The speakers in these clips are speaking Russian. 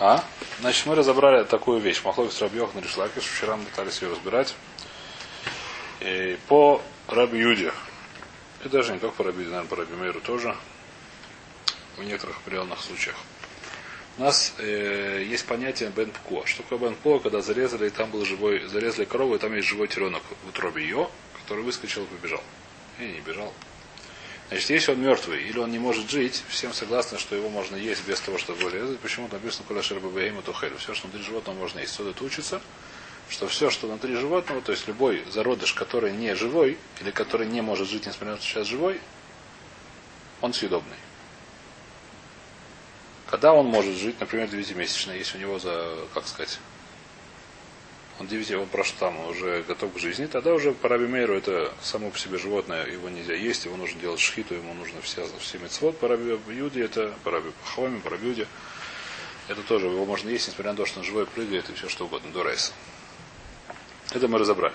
А? Значит, мы разобрали такую вещь. Махлок с Рабьёх на Ришлакиш. Вчера мы пытались ее разбирать. И по Раби Юде. И даже не только по Раби Юде, наверное, по Раби Мейру тоже. В некоторых определенных случаях. У нас э, есть понятие бенпко. Что такое бенпко, когда зарезали, и там был живой, зарезали корову, и там есть живой теленок в утробе ее, который выскочил и побежал. И не бежал. Значит, если он мертвый или он не может жить, всем согласны, что его можно есть без того, чтобы его резать. Почему написано куля шербабаима тухелю. Все, что внутри животного можно есть. Сюда это учится, что все, что внутри животного, то есть любой зародыш, который не живой, или который не может жить, несмотря на то, что сейчас живой, он съедобный. Когда он может жить, например, девятимесячный, если у него за, как сказать, он 9, он прошел там, уже готов к жизни, тогда уже по Рабимейру это само по себе животное, его нельзя есть, его нужно делать шхиту, ему нужно все, все мецвод, по Раби Юде это, по Раби Пахоме, по Раби это тоже, его можно есть, несмотря на то, что он живой прыгает и все что угодно, до рейса. Это мы разобрали.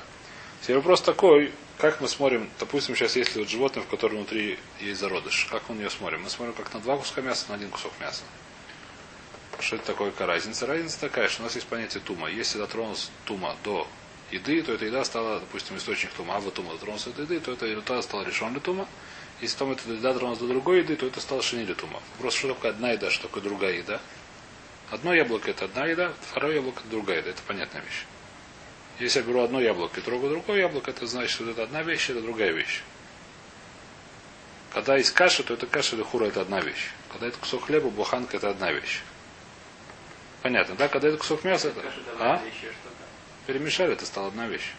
Теперь вопрос такой, как мы смотрим, допустим, сейчас если вот животное, в котором внутри есть зародыш, как мы на нее смотрим? Мы смотрим как на два куска мяса, на один кусок мяса. Что это такое разница? Разница такая, что у нас есть понятие тума. Если дотронулся тума до еды, то эта еда стала, допустим, источник тума, а вот тума дотронулся до еды, то эта еда стала решен для тума. Если там эта еда дотронулась до другой еды, то это стало шини для тума. Просто что такое одна еда, что такое другая еда? Одно яблоко это одна еда, второе яблоко это другая еда. Это понятная вещь. Если я беру одно яблоко и трогаю другое яблоко, это значит, что это одна вещь, это другая вещь. Когда есть каша, то это каша или хура это одна вещь. Когда это кусок хлеба, буханка это одна вещь. Понятно, да? Когда это кусок мяса, это... А? Перемешали, это стала одна вещь.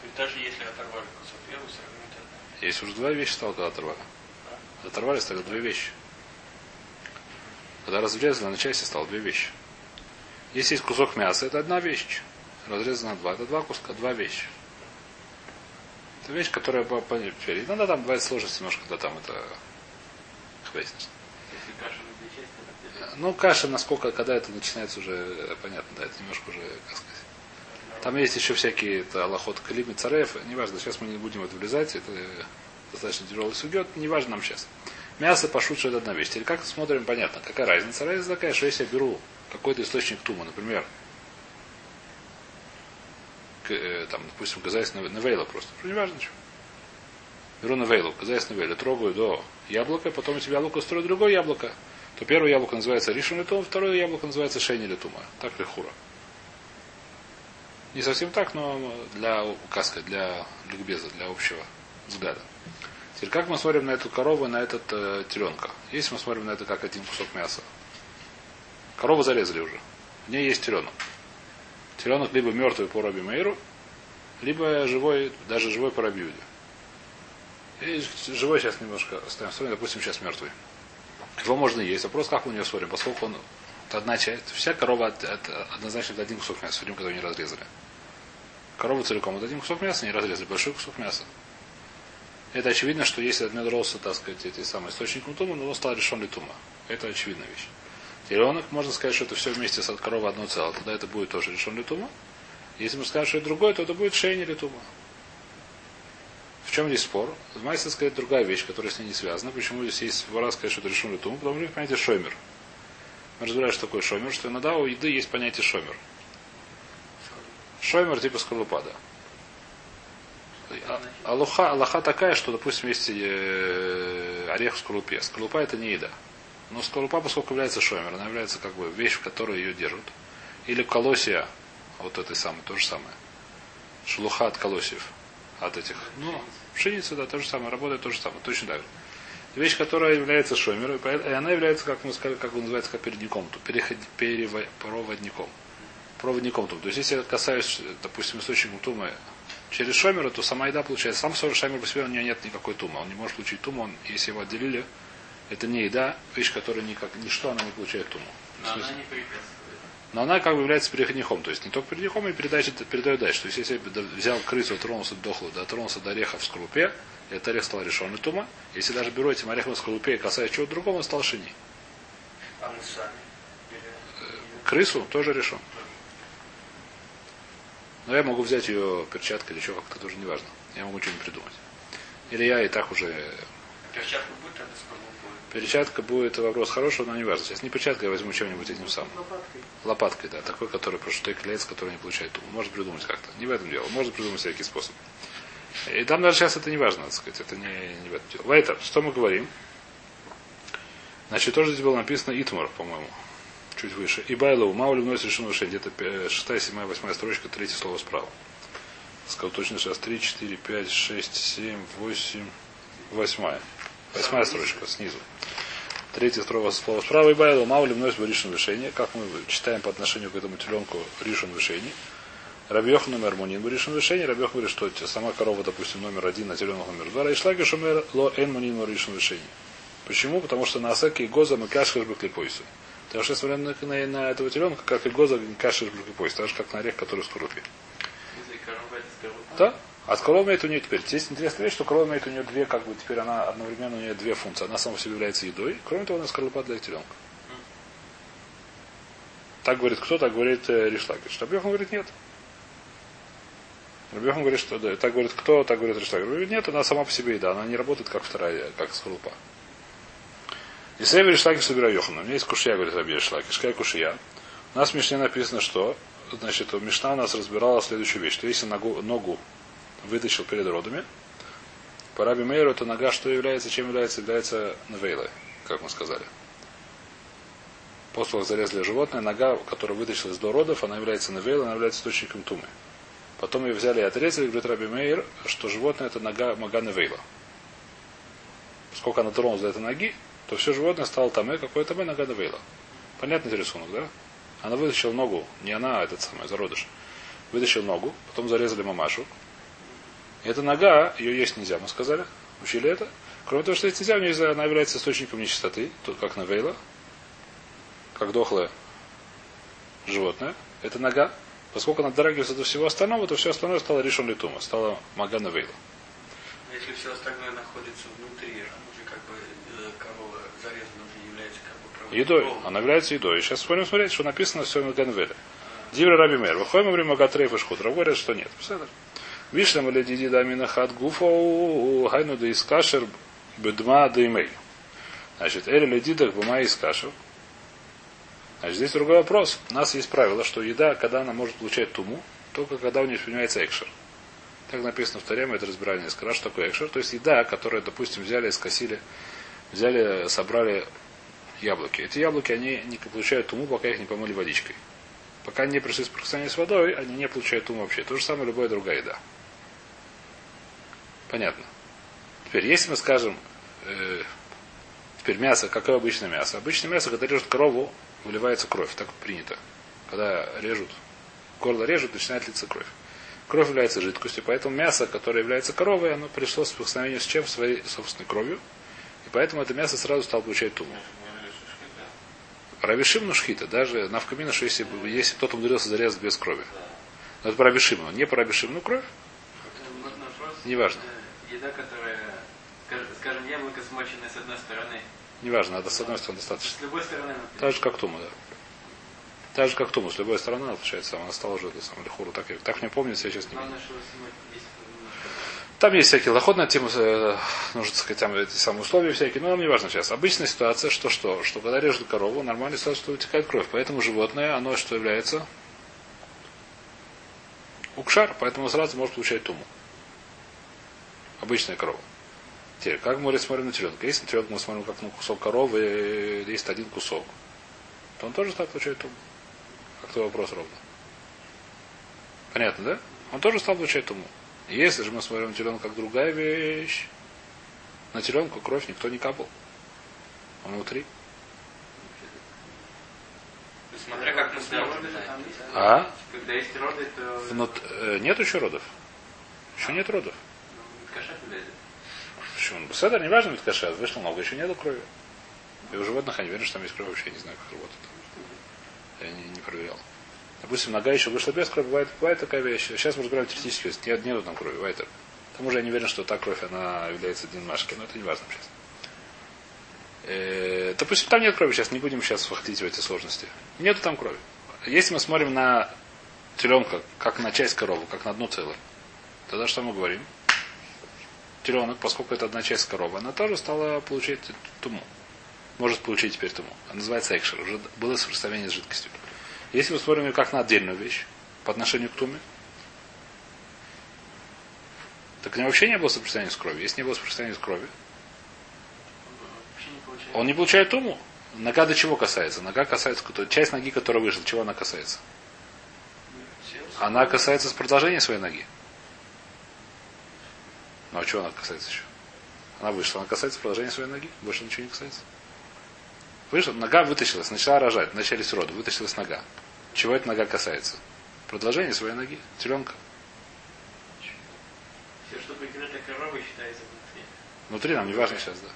То есть даже если оторвали кусок хлеба, все равно это. Есть уже два вещи стало, когда оторвали. Оторвали, стали две вещи. Когда разрезали на части, стало две вещи. Если есть кусок мяса, это одна вещь. Разрезано на два. Это два куска, два вещи. Это вещь, которая по, по. Иногда там бывает сложность немножко, когда там это хвестит. Если каша на Ну, каша, насколько, когда это начинается уже, э, понятно, да, это немножко уже, как сказать. Там есть еще всякие это, аллахот калим и царев. Неважно, сейчас мы не будем в это влезать. Это достаточно тяжелый судьет. Неважно нам сейчас. Мясо пошут, что это одна вещь. Теперь как смотрим, понятно. Какая разница? Разница такая, что если я беру какой-то источник тума, например, к, э, там, допустим, казайс навейла просто. Ну, неважно что. Беру навейлу, казайс навейла, трогаю до яблока, потом из яблока строю другое яблоко, то первое яблоко называется ришон летум, второе яблоко называется шейни летума. Так ли хура? Не совсем так, но для, сказать, для ликбеза, для общего взгляда. Теперь как мы смотрим на эту корову и на этот э, теленка? Если мы смотрим на это как один кусок мяса. Корову зарезали уже. В ней есть теленок. Теленок либо мертвый по Раби Мейру, либо живой, даже живой по Раби Юде. И живой сейчас немножко оставим в стороне, допустим, сейчас мертвый. Его можно есть. Вопрос, как мы на него смотрим, поскольку он одна часть. Вся корова от, от, однозначно один кусок мяса, судим, ее не разрезали. Корова целиком один кусок мяса, не разрезали, большой кусок мяса. Это очевидно, что если отмедрался, так сказать, эти самые источник тума, но он стал решен ли тума. Это очевидная вещь. Теленок, можно сказать, что это все вместе с от коровы одно целое. Тогда это будет тоже решен литума. Если мы скажем, что это другое, то это будет шейни литума. В чем здесь спор? Майса сказать другая вещь, которая с ней не связана. Почему здесь есть вора сказать, что это решен литума? Потому что понятие шомер. Мы разбираем, что такое шомер, что иногда у еды есть понятие шомер. Шомер типа скорлупа, да. А, алуха, аллаха такая, что, допустим, есть э, орех в скорлупе. Скорлупа это не еда. Но скорлупа, поскольку является шомер, она является как бы вещь, в которой ее держат. Или колосия, вот этой самой, то же самое. Шелуха от колосьев. От этих. Ну, пшеница, да, то же самое, работает то же самое, точно так же. Вещь, которая является шомером, и она является, как мы сказали, как он называется, как передником, то переход, переводником. Проводником. То есть, если я касаюсь, допустим, источника тумы через шомера, то сама еда получается. Сам шомер по себе у нее нет никакой тумы. Он не может получить туму, он, если его отделили, это не еда, вещь, которая никак, ничто она не получает туму. Но она не препятствует. Но она как бы является переходником. То есть не только переходником, и передает, передает дальше. То есть если я взял крысу, тронулся до дохлую, дотронулся до ореха в скорлупе, этот орех стал решенный тума. Если даже беру этим орехом в скорлупе и касаюсь чего-то другого, он стал шини. А мы сами. Крысу тоже решен. Но я могу взять ее перчаткой или еще как-то тоже неважно. Я могу что-нибудь придумать. Или я и так уже перчатка будет тогда скоро будет? Перчатка будет вопрос хороший, но не важно. Сейчас не перчатка, я возьму чем-нибудь этим самым. Лопаткой. Лопаткой, да. Такой, который просто клеится, который не получает туму. Может придумать как-то. Не в этом дело. Можно придумать всякий способ. И там даже сейчас это не важно, так сказать. Это не, не в этом дело. Вайтер, что мы говорим? Значит, тоже здесь было написано Итмар, по-моему. Чуть выше. И Байлоу, Маули вносит решено решение. Где-то 6, 7, 8 строчка, третье слово справа. Сказал точно сейчас 3, 4, 5, 6, 7, 8, 8. Восьмая строчка снизу. Третье слово, слово справа и Байлоу, Маули вносит решено решение. Как мы читаем по отношению к этому теленку решено решение. Рабьех номер Мунин был решен решение. Рабьех говорит, что сама корова, допустим, номер один, а теленок номер два. И шлаки шумер ло эн мунин был решен решение. Почему? Потому что на асаке и гоза мы кашхаш баклипойсу. Потому что смотря на, на, на этого теленка, как и гоза кашхаш баклипойсу. Так же, как на орех, который в скорлупе. Да? От коровы имеет у нее теперь. Здесь интересная вещь, что корова имеет у нее две, как бы теперь она одновременно у нее две функции. Она сама по себе является едой. Кроме того, она скорлупа для теленка. Так говорит кто? Так говорит э, Ришлакер. Штабьехан говорит нет. Рабиохан говорит, что да, так говорит кто, так говорит Риштаг. Говорит, нет, она сама по себе еда, она не работает как вторая, как скорлупа. И Сейвер Риштаки собираю Йохана. У меня есть кушья, говорит Раби Риштаки. Какая кушья? У нас в Мишне написано, что значит, Мишна у нас разбирала следующую вещь, что если ногу, ногу вытащил перед родами, по Раби Мейру эта нога что является, чем является, является навейлой, как мы сказали. После того, как зарезали животное, нога, которая вытащилась до родов, она является навейлой, она является источником тумы. Потом ее взяли и отрезали, говорит Раби Мейер, что животное это нога Магана Вейла. Поскольку она тронулась до этой ноги, то все животное стало тамэ, какое тамэ нога Вейла. Понятный рисунок, да? Она вытащила ногу, не она, а этот самый зародыш. Вытащил ногу, потом зарезали мамашу. Эта нога, ее есть нельзя, мы сказали. Учили это. Кроме того, что есть нельзя, у нее она является источником нечистоты, тут как навейла, как дохлое животное. Это нога. Поскольку она дотрагивается до всего остального, то все остальное стало решен литума, стало магана вейла. Если все остальное находится внутри, уже как бы э, корова зарезана уже является как бы правой Едой. Она является едой. И сейчас будем смотреть, что написано все маган вейла. Дивра Раби Мер. Выходим время Магатрейф и Шхутра. Говорят, что нет. Посмотрим. Вишнам или диди дамина хат гуфо хайну да искашер бедма да имей. Значит, эли ледидах бема искашер. Значит, здесь другой вопрос. У нас есть правило, что еда, когда она может получать туму, только когда у нее принимается экшер. Так написано в Таре, мы это разбирали несколько раз, что такое экшер. То есть еда, которую, допустим, взяли, скосили, взяли, собрали яблоки. Эти яблоки, они не получают туму, пока их не помыли водичкой. Пока они не пришли прикосновения с водой, они не получают туму вообще. То же самое любая другая еда. Понятно. Теперь, если мы скажем, э, теперь мясо, какое обычное мясо? Обычное мясо, когда режут корову, выливается кровь. Так принято. Когда режут, горло режут, начинает литься кровь. Кровь является жидкостью, поэтому мясо, которое является коровой, оно пришло с прикосновением с чем? Своей собственной кровью. И поэтому это мясо сразу стало получать туму. Равишим шхита, даже на вкамина, что если, если кто-то умудрился зарезать без крови. Но это по Рабишиму, не по Рабишиму кровь, неважно. Еда, которая, скажем, яблоко смоченное с одной стороны. Неважно, надо с одной стороны С достаточно. любой стороны, например. Так же, как тума, да. Так же, как тума, с любой стороны, она получается, она стала уже это самое лихуру. Так, так мне помнится, я сейчас не. Там есть всякие лоход на тему, э, нужно сказать, там эти самые условия всякие, но нам не важно сейчас. Обычная ситуация, что что? Что когда режут корову, нормальная ситуация, что утекает кровь. Поэтому животное, оно что является? Укшар, поэтому сразу может получать туму. Обычная корова. Теперь, как мы смотрим на теленка? Если на теленка мы смотрим как на кусок коровы, есть один кусок, то он тоже стал получать туму. Как то вопрос ровно. Понятно, да? Он тоже стал получать туму. Если же мы смотрим на теленка как другая вещь, на теленку кровь никто не капал. Он внутри. Смотря как мы смотрим. А? Когда есть роды, то Внут- э, Нет еще родов. Еще нет родов. Кошак влезет. Почему? Седер не важно, ведь каша, вышло много, еще нету крови. И у животных они верят, что там есть кровь, вообще не знаю, как работает. Я не, не проверял. Допустим, нога еще вышла без крови, бывает, бывает такая вещь. Сейчас мы разбираем теоретически, нет, нету там крови, бывает. К тому я не уверен, что та кровь, она является динмашкой, но это не важно сейчас. Э, допустим, там нет крови сейчас, не будем сейчас входить в эти сложности. Нету там крови. Если мы смотрим на теленка, как на часть коровы, как на одну целое, тогда что мы говорим? Теленок, поскольку это одна часть коровы, она тоже стала получать туму. Может получить теперь туму. Она называется экшер. Уже было соприкосновение с жидкостью. Если мы смотрим ее как на отдельную вещь, по отношению к туме, так у него вообще не было соприкосновения с кровью. Если не было соприкосновения с кровью, он не получает туму. Нога до чего касается? Нога касается, часть ноги, которая вышла, чего она касается? Она касается продолжения своей ноги. Ну а чего она касается еще? Она вышла, она касается продолжения своей ноги. Больше ничего не касается. Вышла, нога вытащилась, начала рожать, начались роды, вытащилась нога. Чего эта нога касается? Продолжение своей ноги, теленка. Все, что прикрыто коровой, считается внутри. Внутри нам не важно сейчас, да.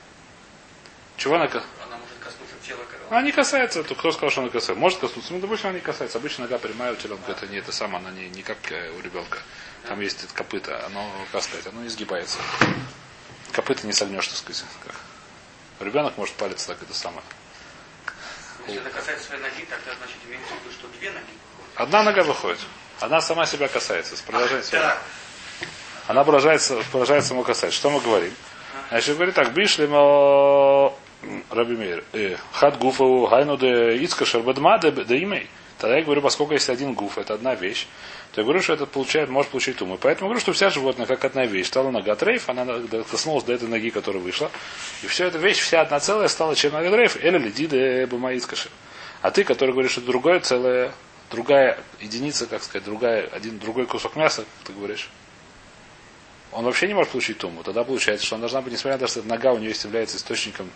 Чего она Она коснуться тела. Она не касается, то кто сказал, что она касается? Может коснуться, ну, допустим, она не касается. Обычно нога прямая у теленка, это не это самое, она не, не как э, у ребенка. Там есть копыта, оно, как сказать, оно не сгибается. Копыта не согнешь, так сказать. Как. Ребенок может палец так это самое. Если это касается своей ноги, тогда значит имеется в виду, что две ноги выходят. Одна нога выходит. Она сама себя касается, с продолжением своей Да. Она продолжается, продолжает само касать. Что мы говорим? Значит, говорит так, бишлимо Раби Мейр, э, хат гуфу гайну де ицка шербадма де де имей. Тогда я говорю, поскольку есть один гуф, это одна вещь, то я говорю, что это получает, может получить туму. Поэтому говорю, что вся животное как одна вещь. Стала нога трейф, она коснулась до этой ноги, которая вышла. И вся эта вещь, вся одна целая стала чем нога трейф, или леди де бумаицкаши. А ты, который говоришь, что другое целое, другая единица, как сказать, другая, один другой кусок мяса, ты говоришь, он вообще не может получить туму. Тогда получается, что он должна быть, несмотря на то, что нога у нее является источником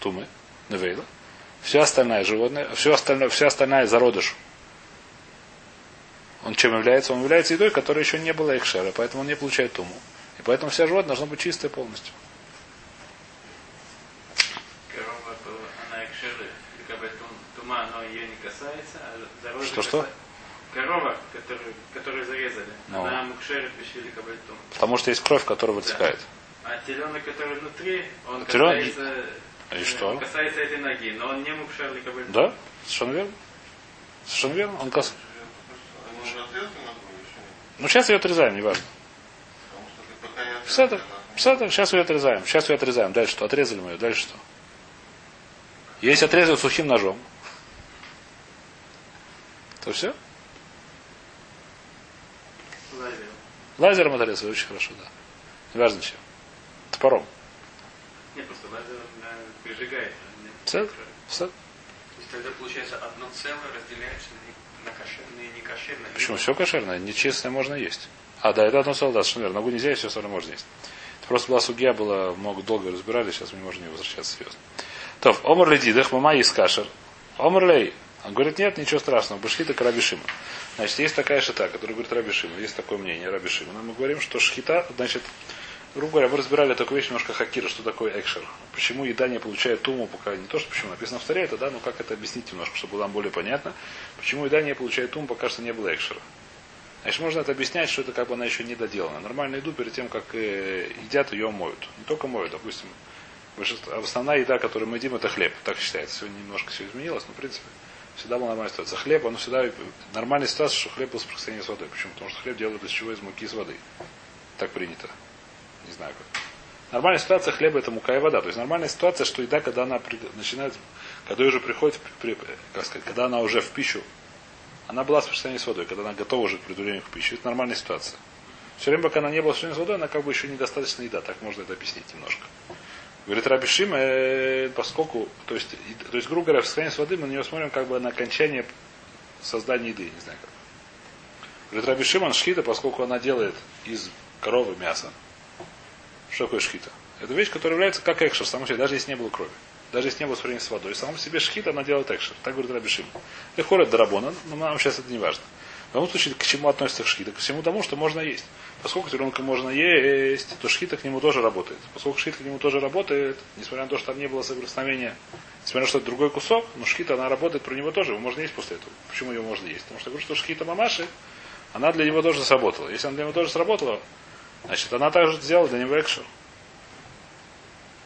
тумы, невейла, все остальное животное, все остальное, вся остальная зародыш, он чем является? Он является едой, которая еще не была экшера, поэтому он не получает туму. И поэтому вся животное должно быть чистое полностью. Корова, то она экшеры. Как бы тум- тума, но ее не касается, а зародыш Что-что? Корова, которую, которую зарезали, Ну. она мукшерит пищили кабальтум. Потому что есть кровь, которая вытекает. А теленок, который внутри, он Телен- касается, И что? он касается этой ноги, но он не кабальтум. Да? Совершенно верно. Совершенно верно. Он кас... Они уже отрезали ногу еще нет? Ну, сейчас ее отрезаем, не отрезал. все это, сейчас ее отрезаем. Сейчас ее отрезаем. Дальше что? Отрезали мы ее. Дальше что? Если отрезать сухим ножом, то все. Лазер. Лазером отрезали очень хорошо, да. Неважно чем. Топором. Не, просто лазер он, э, прижигает. Тогда получается одно целое разделяется на, кошерное и некошерное. Почему? Все кошерное, нечестное можно есть. А, да, это одно целое, да, совершенно верно. Ногу нельзя, есть, все остальное можно есть. Это просто была судья, была много долго разбирали, сейчас мы не можем не возвращаться серьезно. То, Омар Ледидах, мама из кашер. Омар Лей. Он говорит, нет, ничего страшного, башхита к Рабишима. Значит, есть такая шита, которая говорит Рабишима, есть такое мнение Рабишима. Но мы говорим, что шхита, значит, грубо говоря, мы разбирали такую вещь немножко хакира, что такое экшер. Почему еда не получает туму, пока не то, что почему написано в это да, но как это объяснить немножко, чтобы было нам более понятно. Почему еда не получает туму, пока что не было экшера. Значит, можно это объяснять, что это как бы она еще не доделана. Нормальную еду перед тем, как э, едят, ее моют. Не только моют, допустим. большинство- Основная еда, которую мы едим, это хлеб. Так считается. Сегодня немножко все изменилось, но в принципе всегда была нормальная ситуация. Хлеб, он всегда нормальная ситуация, что хлеб был соприкосновение с водой. Почему? Потому что хлеб делают из чего? Из муки из воды. Так принято. Не знаю как. Нормальная ситуация хлеба это мука и вода. То есть нормальная ситуация, что еда, когда она при- начинает, когда ее уже приходит, при- как сказать, когда она уже в пищу, она была в соприкосновении с водой, когда она готова уже к предварению к пище. Это нормальная ситуация. Все время, пока она не была в соприкосновении с водой, она как бы еще недостаточно еда. Так можно это объяснить немножко. Говорит Раби Шима, э, поскольку, то есть, то есть, грубо говоря, в состоянии с воды мы на нее смотрим как бы на окончание создания еды, не знаю как. Говорит Раби Шимон, шхита, поскольку она делает из коровы мясо. Что такое шхита? Это вещь, которая является как экшер, сама себе, даже если не было крови. Даже если не было сравнения с водой. Сама по себе шхита, она делает экшер. Так говорит Раби Шимон. Легко это но нам сейчас это не важно. В любом случае, к чему относится шхита? К всему тому, что можно есть. Поскольку теленка можно есть, то шхита к нему тоже работает. Поскольку шхита к нему тоже работает, несмотря на то, что там не было соприкосновения, несмотря на то, что это другой кусок, но шхита, она работает про него тоже, его можно есть после этого. Почему ее можно есть? Потому что я говорю, что шхита мамаши, она для него тоже сработала. Если она для него тоже сработала, значит, она также сделала для него экшер.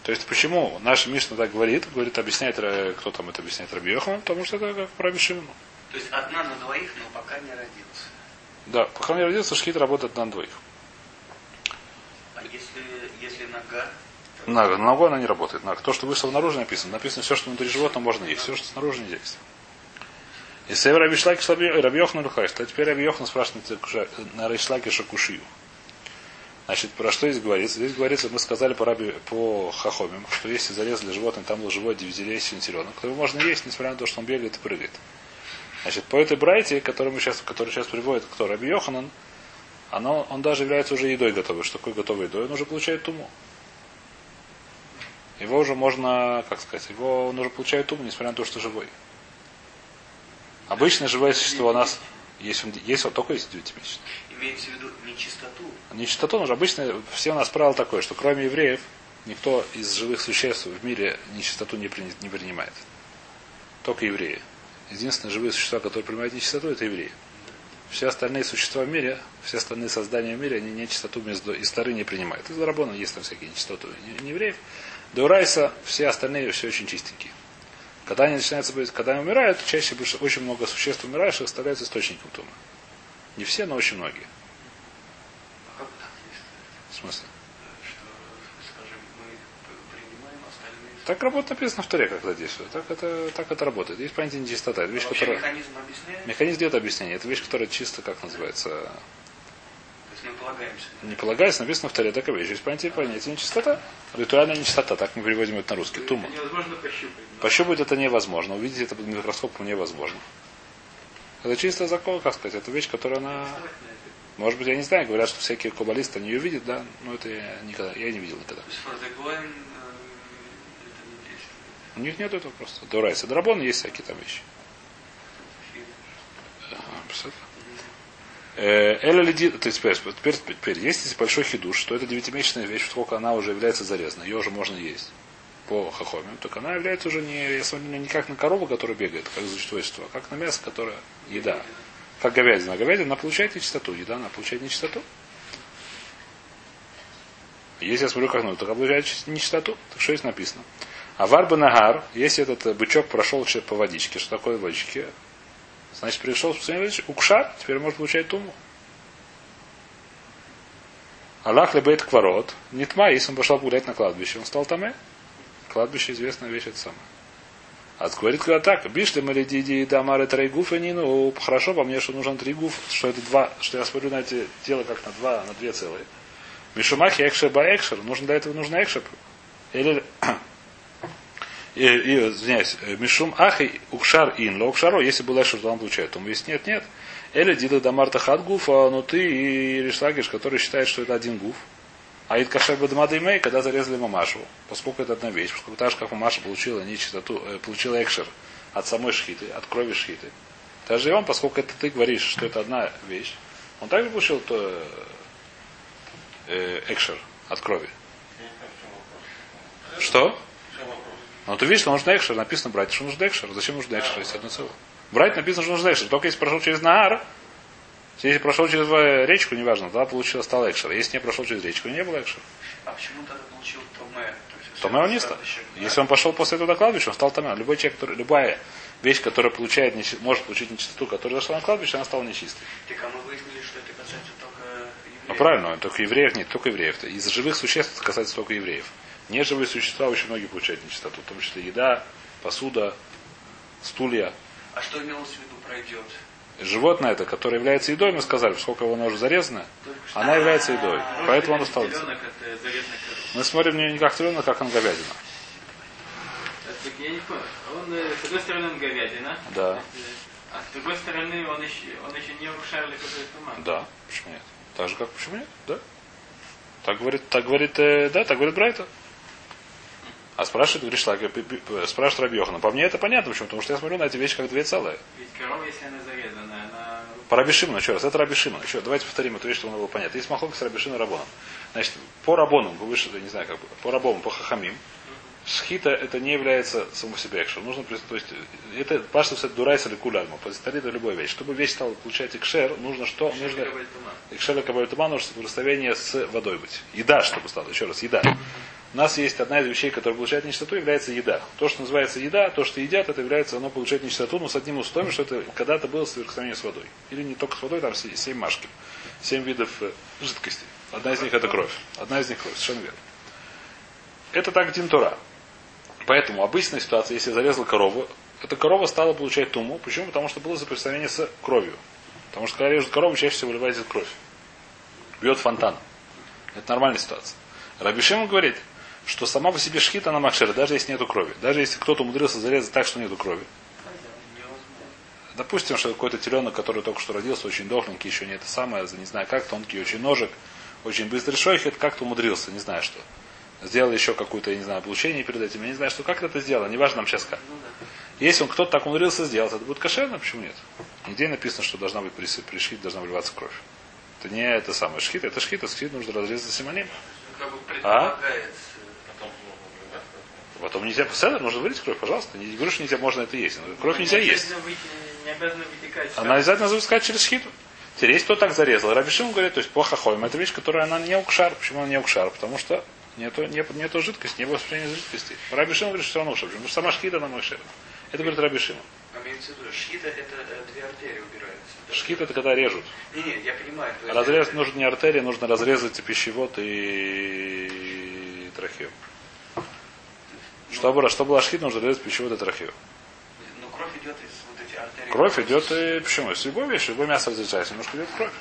То есть почему наша Мишна так говорит, говорит, объясняет, э, кто там это объясняет, Раби Йохан, потому что это как про Раби Шимону. То есть одна на двоих, но пока не родился. Да, пока не родился, шхит работает на двоих. А А если, если нога, На, ногой она не работает. На, то, что вышло наружу написано. Написано все, что внутри животного можно есть. Все, что снаружи нельзя есть. И Север Рабишлаки Рабьохна Лухайш. То теперь Рабьохна спрашивает на Рейшлаке Шакушию. Значит, про что здесь говорится? Здесь говорится, мы сказали по, раби, по хахомим, что если зарезали животное, там был живой дивизелей синтеренок, то его можно есть, несмотря на то, что он бегает и прыгает. Значит, по этой брайте, которую сейчас, который сейчас приводит, кто Раби Йоханан, оно, он даже является уже едой готовой. Что такое готовой едой? Он уже получает туму. Его уже можно, как сказать, его он уже получает туму, несмотря на то, что живой. Обычно живое существо у нас есть, он, есть вот только есть девятимесячное. Имеется в виду нечистоту. Нечистоту, же обычно все у нас правило такое, что кроме евреев никто из живых существ в мире нечистоту не, при- не принимает. Только евреи. Единственные живые существа, которые принимают нечистоту, это евреи. Все остальные существа в мире, все остальные создания в мире, они нечистоту между из стары не принимают. Из Рабона есть там всякие нечистоты не, не евреев. До Урайса все остальные все очень чистенькие. Когда они начинаются когда они умирают, чаще больше, очень много существ умираешь и оставляются источником тума. Не все, но очень многие. А? В смысле? Так работает написано в Торе, как это действует. Так это, так это работает. Есть понятие нечистота. Это вещь, Вообще которая... механизм объясняет? Механизм дает объяснение. Это вещь, которая чисто, как называется, То есть мы полагаемся. не полагается, написано в Торе, такая вещь. Есть понятие, понятие нечистота. Ритуальная нечистота, так мы переводим это на русский. Тума. Пощупать. но Пощупать это невозможно. Увидеть это под микроскопом невозможно. Это чисто закон, как сказать. Это вещь, которая она... Может быть, я не знаю, говорят, что всякие каббалисты не ее видят, да, но это я никогда, я не видел никогда. Действует. У них нет этого просто. Дурайся. Драбон есть всякие там вещи. Э, Эля лиди, то есть теперь, теперь, теперь, есть большой хидуш, что это девятимесячная вещь, сколько она уже является зарезанной, ее уже можно есть по хахоме, только она является уже не, я смотрю, не как на корову, которая бегает, как существо, а как на мясо, которое еда. Как говядина. А говядина, она получает нечистоту, еда, она получает нечистоту. Если я смотрю, как ну, так получает нечистоту, так что здесь написано? А варба нагар, если этот э, бычок прошел по водичке, что такое водички, Значит, пришел спасение водички, укша, теперь может получать туму. Аллах лебейт кварот, нитма, если он пошел гулять на кладбище, он стал там Кладбище известная вещь это самое. А говорит, когда так, бишли мы лидиди дамары трейгуф и нину, хорошо по мне, что нужен три гуф, что это два, что я смотрю на эти дела как на два, на две целые. Мишумахи экшер ба экшер, нужно для этого нужно экшер. Или и, и, извиняюсь, Мишум Ахи Укшар Ин, Ло Укшаро, если был Экшер, то он получает. Он говорит, нет, нет. Или Дида Дамарта а ну ты и Ришлагиш, который считает, что это один гуф. А Ид Кашер Бадамада Имей, когда зарезали Мамашу, поскольку это одна вещь, поскольку так же, как Мамаша получила, нечистоту, э, получила Экшер от самой шхиты, от крови шхиты. Также и он, поскольку это ты говоришь, что это одна вещь, он также получил то, э, Экшер от крови. Что? Но ты видишь, что нужно экшер, написано брать, что нужно экшер. Зачем нужно экшер, если одно целое? Брать написано, что нужно экшер. Только если прошел через Наар, если прошел через речку, неважно, тогда получилось стал экшер. Если не прошел через речку, не было экшер. А почему тогда получил Томе? То Томе он не стал. Если он пошел после этого на кладбище, он стал томе. Любой человек, который, любая вещь, которая получает, может получить нечистоту, которая зашла на кладбище, она стала нечистой. Так а мы выяснили, что это касается только евреев. Ну правильно, только евреев нет, только евреев. Из живых существ это касается только евреев. Неживые существа очень многие получают нечистоту, в том числе еда, посуда, стулья. А что имелось в виду пройдет? Животное это, которое является едой, мы сказали, сколько его ноже зарезано, она является едой. А, Поэтому он остался. Теленок э, коровы. Мы смотрим не как теленок, как он говядина. Так я не понял. Он, э, с одной стороны, он говядина. Да. Э, А с другой стороны, он еще, он еще не укшарли какой туман. Да, почему нет? Так же как почему нет? Да. Так говорит, так говорит, э, да, так говорит Брайта. А спрашивает Гришлаг, спрашивает Рабьехана. По мне это понятно, почему? Потому что я смотрю на эти вещи как две целые. Ведь корова, если она зарезана. По Рабишиму, еще раз, это Рабишима. Еще, давайте повторим эту вещь, чтобы было понятно. Есть махок с Рабишима и Рабоном. Значит, по Рабону, вы выше, не знаю как бы, по Рабому, по Хахамим, Шхита это не является само себе экшер. Нужно, то есть, это пашта это дурайс или куляльма. По это любая вещь. Чтобы вещь стала получать экшер, нужно что? Нужно Кабаль туман. экшер кабаль туман, нужно расстояние с водой быть. Еда, чтобы стало, еще раз, еда. У нас есть одна из вещей, которая получает нечистоту, является еда. То, что называется еда, то, что едят, это является, оно получает нечистоту, но с одним условием, что это когда-то было соприкосновение с водой. Или не только с водой, там се- семь машки. Семь видов э, жидкостей. Одна из них это кровь. Одна из них кровь, совершенно верно. Это так Динтура. Поэтому обычная ситуация, если я зарезал корову, эта корова стала получать туму. Почему? Потому что было соприкосновение с кровью. Потому что когда режут корову, чаще всего выливается кровь. Бьет фонтан. Это нормальная ситуация. Рабишима говорит, что сама по себе шхита на махшера, даже если нету крови. Даже если кто-то умудрился зарезать так, что нету крови. Допустим, что какой-то теленок, который только что родился, очень дохленький, еще не это самое, не знаю как, тонкий очень ножик, очень быстрый шойхет, как-то умудрился, не знаю что. Сделал еще какое-то, я не знаю, облучение перед этим, я не знаю, что как это сделал, неважно нам сейчас как. Если он кто-то так умудрился сделать, это будет кошерно, почему нет? Нигде написано, что должна быть прис- пришит, должна вливаться кровь. Это не это самое шхит, это шхит, а шхит нужно разрезать симоним. Ну, как бы предполагается. Потом. Потом нельзя, седер, нужно вылить кровь, пожалуйста. Не говорю, что нельзя, можно это есть. Но Кровь нельзя не есть. выйти- Не вытекать. Она обязательно запускать через шхиту. Теперь есть кто так зарезал. Рабишим говорит, то есть плохо ходим. Это вещь, которая она не укшар. Почему она не укшар? Потому что нету, нету, нету жидкости, не было восприятия жидкости. Рабишим говорит, что все равно укшар. Потому что сама шхита на мой Это говорит Рабишим. А имеется в виду, шхита это э, две артерии убираются. Шхит это когда режут. Не, не, я понимаю. Разрез нужно не артерии, нужно разрезать пищевод и трахею. Чтобы, чтобы была шхит, нужно разрезать пищевод и трахею. Ну, кровь идет из вот этих артерий. Кровь идет и почему? С любой вещью, любое мясо разрезается, немножко идет кровь.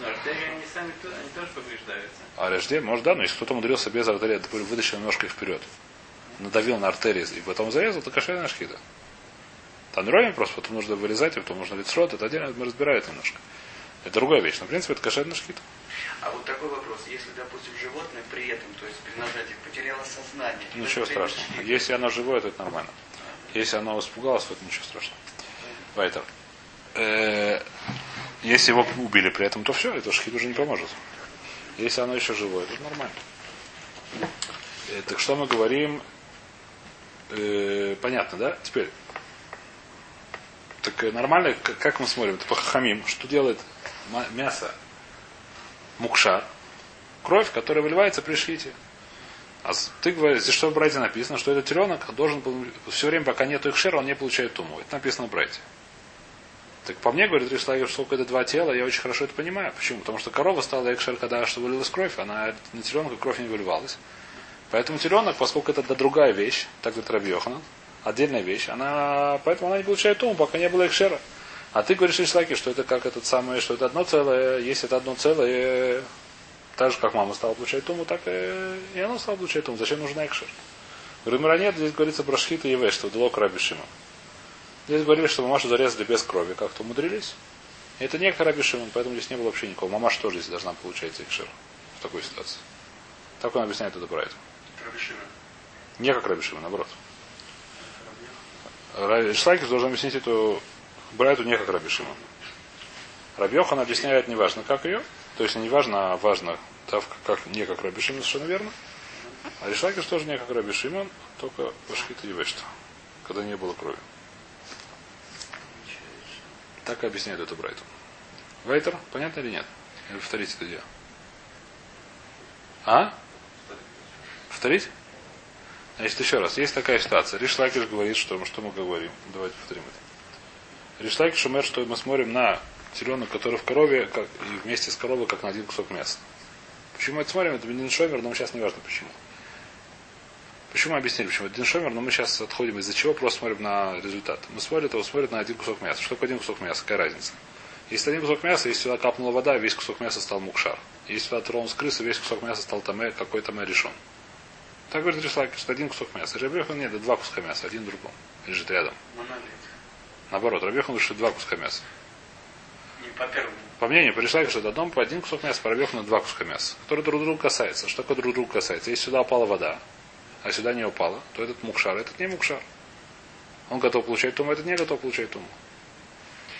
Но артерии они сами они тоже повреждаются. А рождение, может, да, но если кто-то умудрился без артерии, допустим, вытащил немножко их вперед, надавил на артерии и потом зарезал, то кошерная шхита. Там не просто, потом нужно вырезать, и потом нужно лицрот, это отдельно, мы разбираем это немножко. Это другая вещь, но в принципе это кошерная шхита. А вот такой вопрос. Если, допустим, животное при этом, то есть при нажатии, потеряло сознание. Ничего страшного. шхита, Если оно живое, то это нормально. Если оно испугалось, то это ничего страшного. Вайтер. Э, Если его убили при этом, то все, это шхит уже не поможет. Если оно еще живое, то нормально. Э, Так что мы говорим? Э, понятно, да? Теперь. Так нормально, как, мы смотрим? Это по хахамим. Что делает мясо мукша? Кровь, которая выливается при шхите. А ты говоришь, здесь что в Брайте написано, что этот теленок должен был все время, пока нету экшера, он не получает туму. Это написано в Брайте. Так по мне, говорит Ришлагер, что это два тела, я очень хорошо это понимаю. Почему? Потому что корова стала экшер, когда что вылилась кровь, она на теленка кровь не выливалась. Поэтому теленок, поскольку это другая вещь, так говорит Рабьехана, отдельная вещь, она, поэтому она не получает туму, пока не было экшера. А ты говоришь, Ришлаки, что это как этот самый, что это одно целое, если это одно целое, так же, как мама стала получать туму, так и, она стала получать туму. Зачем нужен экшер? Говорит, нет, здесь говорится про шхита и веш, что дало Рабишима. Здесь говорили, что мамашу зарезали без крови. Как-то умудрились. И это не Раби Шимон, поэтому здесь не было вообще никого. Мамаша тоже здесь должна получать экшер в такой ситуации. Так он объясняет это Брайт. Рабишина. Не как Раби Шимон, наоборот. Шлайкер должен объяснить эту Брайту не как Раби Шимон. Рабьехан объясняет неважно, как ее. То есть не важно, а важно, так, как, не как Раби Шимон, совершенно верно. А Ришлакиш тоже не как Раби Шимон, только Пашхита и Вешта, когда не было крови. Так и объясняет это Брайту. Вейтер, понятно или нет? Или повторите это дело? А? Повторить? Значит, еще раз. Есть такая ситуация. Ришлакиш говорит, что, что мы говорим. Давайте повторим это. Ришлакиш умер, что мы смотрим на теленок, который в корове, как, и вместе с коровой, как на один кусок мяса. Почему это смотрим? Это Бенин Шомер, но сейчас не важно почему. Почему объяснили, почему это Шомер, но мы сейчас отходим из-за чего, просто смотрим на результат. Мы смотрим, его смотрят на один кусок мяса. Что такое один кусок мяса? Какая разница? Если один кусок мяса, если сюда капнула вода, весь кусок мяса стал мукшар. Если сюда тронулась крыса, весь кусок мяса стал таме, какой таме решен. Так говорит Ришлак, что один кусок мяса. Рабехан нет, это два куска мяса, один другом. Лежит рядом. Монолит. Наоборот, Рабехан говорит, что два куска мяса. Не по первому. По мнению Паришлака, что это одном по один кусок мяса, по Рабехану два куска мяса, которые друг друга касаются. Что такое друг друга касается? Если сюда упала вода, а сюда не упала, то этот мукшар, этот не мукшар. Он готов получать туму, этот не готов получать туму.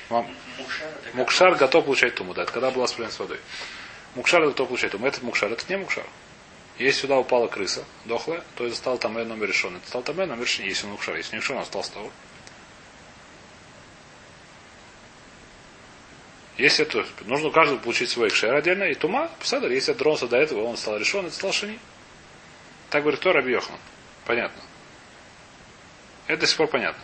Вам- Мукшар, Мукшар готов получать туму, да, это когда была сплена с водой. Мукшар готов получать туму, этот мукшар, этот не мукшар. Если сюда упала крыса, дохлая, то это стал там номер решен. Это стал там номер решен, если он мукшар. Если не решен, он стал стол. Если это, нужно у каждого получить свой экшер отдельно, и тума, псадр, если тронулся до этого, он стал решен, это стал шини. Так говорит кто Раби. Понятно. Это до сих пор понятно.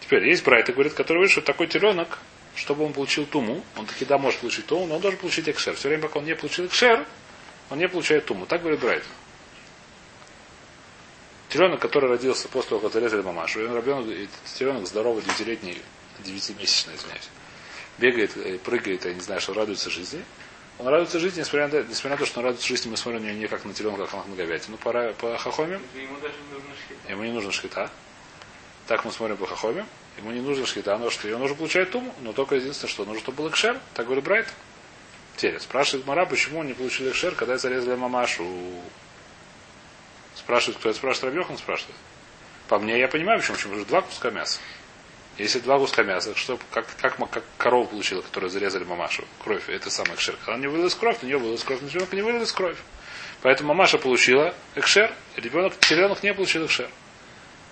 Теперь есть Брайта, говорит, который что такой теленок, чтобы он получил туму, он таки да может получить туму, но он должен получить экшер. Все время, пока он не получил экшер, он не получает туму. Так говорит Брайт. Теленок, который родился после того, как зарезали мамашу, и он ребенок, теленок здоровый, девятилетний, девятимесячный, извиняюсь, бегает, э, прыгает, я не знаю, что радуется жизни. Он радуется жизни, несмотря на, несмотря на то, что он радуется жизни, мы смотрим на него не как на теленка, как на говядину. Ну, пора по хахоме. Ему даже не нужно шхита. Ему не нужна шхита. Так мы смотрим по хахоме. Ему не нужна шхита, но что он уже получает туму, но только единственное, что нужно, чтобы был экшер. Так говорит Брайт. Теперь спрашивает Мара, почему он не получил экшер, когда зарезали мамашу. Спрашивает, кто это спрашивает, Рабьехан спрашивает. По мне я понимаю, почему, почему два куска мяса. Если два куска мяса, что, как, как, как корова получила, которую зарезали мамашу, кровь, это самый экшер. Когда не вылилась кровь, на нее вылилась кровь, на ребенка не вылилась кровь. Поэтому мамаша получила экшер, ребенок, теленок не получил экшер.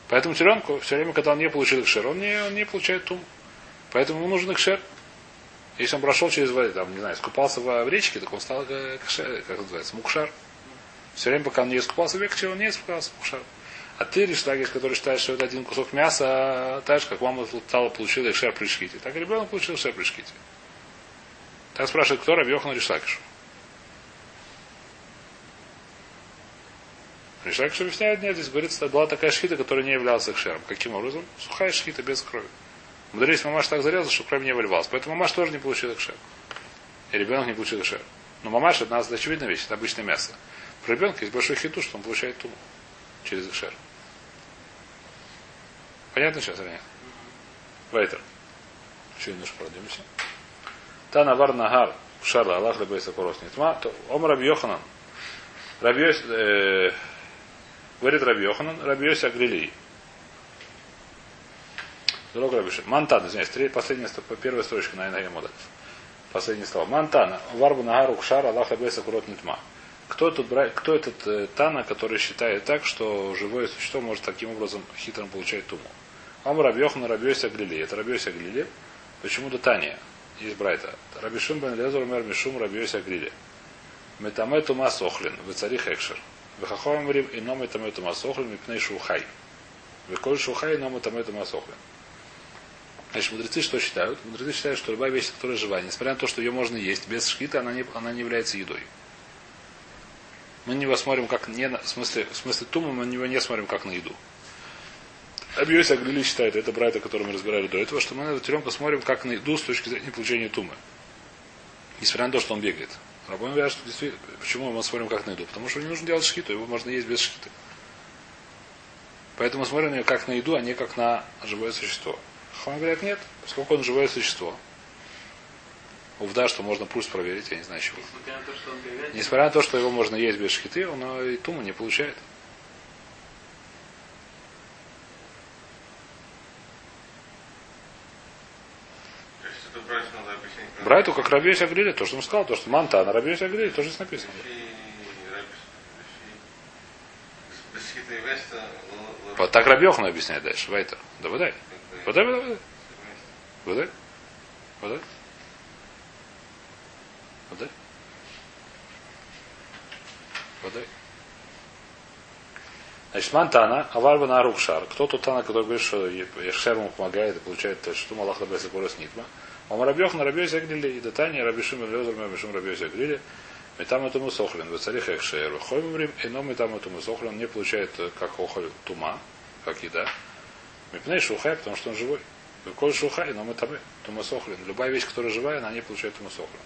Поэтому теленку все время, когда он не получил экшер, он не, он не получает тум. Поэтому ему нужен экшер. Если он прошел через воду, там, не знаю, искупался в, в речке, так он стал экшер, как называется, мукшар. Все время, пока он не искупался в речке, он не искупался мукшар. А ты, Риштагис, который считает, что это один кусок мяса, так же, как мама стала получила экшер при шките. Так и ребенок получил экшер при шките. Так спрашивает, кто Рабьехан Риштагиш. Риштагиш объясняет, нет, здесь говорится, была такая шхита, которая не являлась экшером. Каким образом? Сухая шхита без крови. Мудрец мамаш так зарезал, что кровь не выливалась. Поэтому мамаш тоже не получил экшер. И ребенок не получил экшер. Но мамаш нас очевидная вещь, это обычное мясо. Про ребенка есть большой хиту, что он получает туму через экшер. Понятно сейчас или нет? Вайтер. Еще немножко пройдемся. Та навар нагар шарла Аллах лебейса корос нитма. Ом Раби Йоханан. Раби э, говорит Раби Йоханан, Раби Йоси Агрилий. Дорога Раби Мантана, извиняюсь, три, последняя, первая строчка на Инае Модалев. Последнее слово. Мантана. Варбу нагару кшар Аллах лебейса корот нитма. Кто, тут, кто этот э, Тана, который считает так, что живое существо может таким образом хитрым получать туму? Ам Рабьехан Рабьёся Глили. Это Рабьёся Глили. Почему-то Таня. Есть Брайта. Рабишум бен Лезор мер Мишум Рабьёся Глили. Метаме тума сохлин. Цари хекшер. Вехахоам врим и но метаме тума сохлин мипней шухай. Веколь шухай но метаме тума сохлин. Значит, мудрецы что считают? Мудрецы считают, что любая вещь, которая живая, несмотря на то, что ее можно есть, без шхита она не, она не является едой. Мы на него смотрим как не на, в смысле, в смысле тума, мы на него не смотрим как на еду. Абьёси Аглили считает, это брайта, который мы разбирали до этого, что мы на этого теленка смотрим как на еду с точки зрения получения тумы. Несмотря на то, что он бегает. Рабон говорят, что действительно, почему мы смотрим как на еду? Потому что не нужно делать шхиту, его можно есть без шхиты. Поэтому мы смотрим на него как на еду, а не как на живое существо. Хам говорят, нет, поскольку он живое существо. Увда, что можно пульс проверить, я не знаю чего. Несмотря на то, что он говядина, Несмотря на то, что его можно есть без шхиты, он и туму не получает. То есть это брать надо объяснить. правильно? Брайту, как Рабиося Грили, то, что он сказал, то, что манта на Рабиося Грили, тоже здесь написано. Вот так Рабьехан объясняет дальше. Вайтер. Да выдай. Выдай, выдай, выдай. Выдай. Выдай. Выдай. Значит, Мантана, Аварба на Рукшар. Кто тот Тана, который говорит, что Ешер ему помогает и получает то, что Малах Лабеса Корос Нитма. Он Рабьех на Рабьёсе Грили, и Датани, Рабишим Лезер, Мабишим Рабьёсе Грили. Метам этому сохлен, в царих. Выходим время, и но метам этому сохлен не получает э, как охоль тума, как еда. Мипней шухай, потому что он живой. Коль шухай, но мы там тума сохлин. Любая вещь, которая живая, она не получает тума сохлин.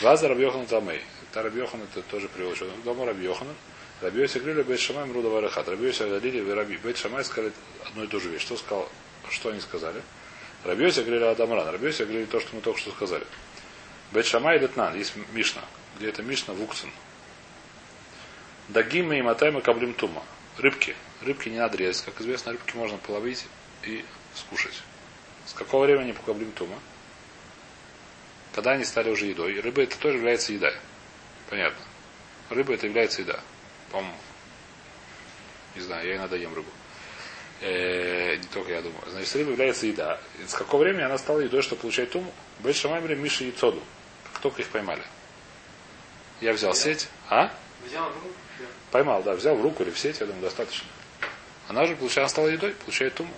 Ваза Рабьехан тамей. Это Рабьехан это тоже привел, что дома Рабьехана. Рабьёся говорили, Бейт Шамай Мруда Варахат. Рабьёся говорили, вы Раби. Шамай сказали одну и ту же вещь. Что сказал, что они сказали? Рабьёся говорили Адамран. Рабьёся говорили то, что мы только что сказали. Бейт Шамай Летнан. Есть Мишна. Где это Мишна? Вукцин. Дагим и Матайма Каблим Тума. Рыбки. Рыбки не надо резать. Как известно, рыбки можно половить и скушать. С какого времени по Каблим Тума? Когда они стали уже едой. И рыба это тоже является едой. Понятно. Рыба это является еда. По-моему. Не знаю, я иногда ем рыбу. Э, не только я думаю. Значит, рыба является еда. И с какого времени она стала едой, чтобы получать туму? Бет Шамаймри, Миша и Цоду. Как только их поймали. Я взял сеть. А? взял в руку. Поймал, да, взял в руку или в сеть, я думаю, достаточно. Она же, получается, она стала едой, получает туму.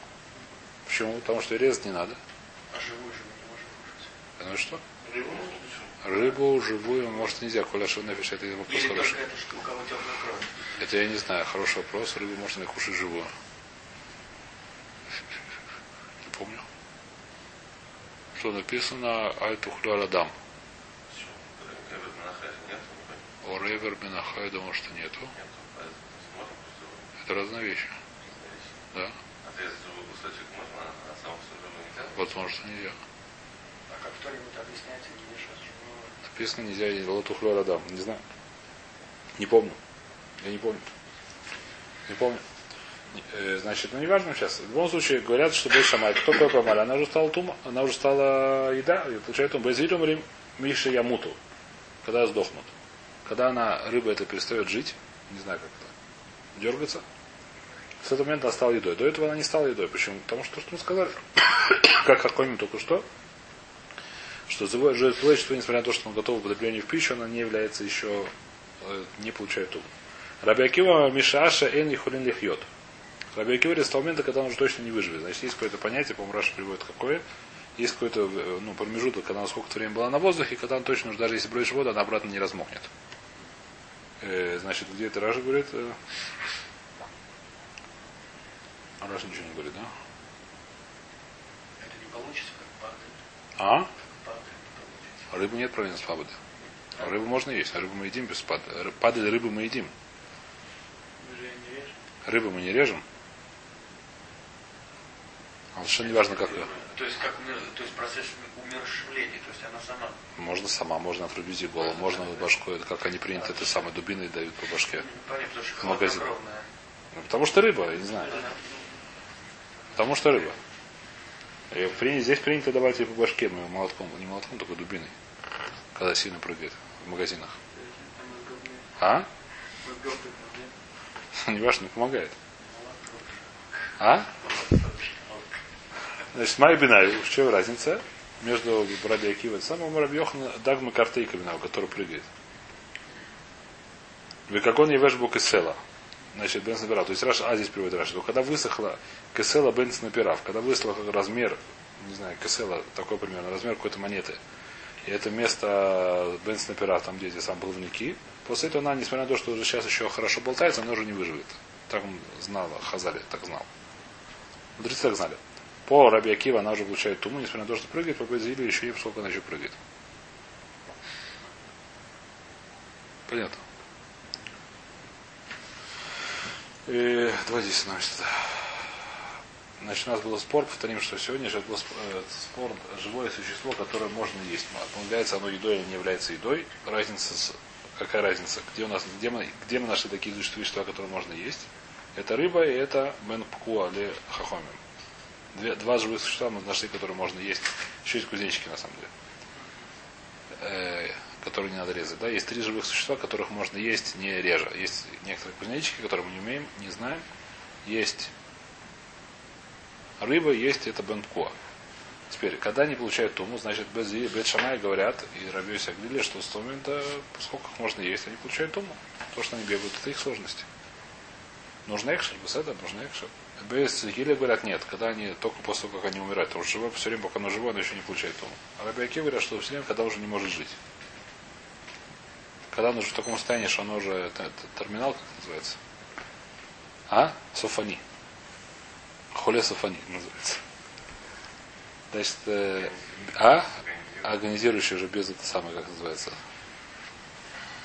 Почему? Потому что резать не надо. А живую же не можем кушать. Ну что? Рыбу? Рыбу живую, может, нельзя. Коля Шунефиш, это вопрос Или хороший. это. Это я не знаю, хороший вопрос. Рыбу можно кушать живую? Не помню. Что написано Альтухлю Аладам. О Ревер Бенахай, думаю, что нету. Это разные вещи. Да. все живой нельзя. А как кто-нибудь объясняет, не живую. Написано нельзя Лотухлю Аладам. Не знаю. Не помню. Я не помню. Не помню. Э, Значит, ну не важно сейчас. В любом случае говорят, что Бей Шамай, кто такое поймали? Она уже стала тума, она уже стала еда, и получает он Безилюм или Миша Ямуту, когда сдохнут. Когда она, рыба это перестает жить, не знаю как это, дергаться, с этого момента она стала едой. До этого она не стала едой. Почему? Потому что, то, что мы сказали, как Хаконим только что, что живое существо, несмотря на то, что оно готово к употреблению в пищу, оно не является еще, э, не получает ум. Раби Акива משעה שאין יכולין לחיות. Раби Акива говорит, с того момента, когда он уже точно не выживет. Значит, есть какое-то понятие, по-моему, Раши приводит какое. Есть какой-то э, ну, промежуток, когда она сколько-то времени была на воздухе, когда он точно уже, даже если бросишь воду, она обратно не размокнет. Э, значит, где это Раши говорит? Э, Раши ничего не говорит, да? Это не получится, как падает. А? Рыбу нет проблем с пабода. А рыбу можно есть, а рыбу мы едим без пада. Ры- Падаль рыбу мы едим. Мы же ее не режем. Рыбу мы не режем. А совершенно не важно, как ее. То есть, как, то есть процесс умершвления, то есть она сама. Можно сама, можно отрубить ей голову, можно башку, это как они принято, это самой дубиной дают по башке. Ну, Понятно, что Магазин. Ну, потому что рыба, я не знаю. Потому что рыба. И здесь принято давать ей по башке, мы молотком, не молотком, только дубиной. Когда сильно прыгает в магазинах. А? Не важно, не помогает. А? Значит, Май Бинай, в чем разница между Раби Акива и самым Раби Йохана Дагма Картейка Бинау, который прыгает. Вы как он евеш был кесела. Значит, Бен Снапирав. То есть Раша, а здесь приводит Раша. То когда высохла кесела Бен Снапирав, когда высохла размер, не знаю, кесела, такой примерно, размер какой-то монеты, и это место Бен Снапирав, там где эти сам плавники, после этого она, несмотря на то, что уже сейчас еще хорошо болтается, она уже не выживет. Так он знал, Хазали так знал. Мудрецы так знали. По Раби Акива она уже получает туму, несмотря на то, что прыгает, по Безилю еще не сколько она еще прыгает. Понятно. И, давайте здесь значит, значит, у нас был спор, повторим, что сегодня же был э, спор живое существо, которое можно есть. Является оно едой или не является едой. Разница с, какая разница? Где у нас, где мы, где мы нашли такие существа, которые можно есть? Это рыба и это мен или хахомим. Две, два живых существа мы нашли, которые можно есть. Еще есть кузнечики, на самом деле. Э, которые не надо резать. Да? Есть три живых существа, которых можно есть не режа. Есть некоторые кузнечики, которые мы не умеем, не знаем. Есть рыба, есть это бенткуа. Теперь, когда они получают туму, значит, Бет Шамай говорят, и Рабиоси говорили, что с того момента, сколько их можно есть, они получают туму. То, что они бегают, это их сложности. Нужно экшер, без этого нужно экшер. Без Гиля говорят, нет, когда они только после того, как они умирают, потому что живой все время, пока оно живое, оно еще не получает туму. А Рабиаки говорят, что все время, когда уже не может жить. Когда оно уже в таком состоянии, что оно уже это, это терминал, как называется? А? Софани. Холе Софани называется. Значит, э, а? Организирующий уже без это самое, как называется.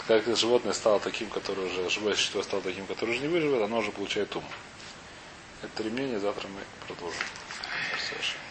Как животное стало таким, которое уже, живое существо стало таким, которое уже не выживет, оно уже получает ум. Это ремень, завтра мы продолжим. Спасибо.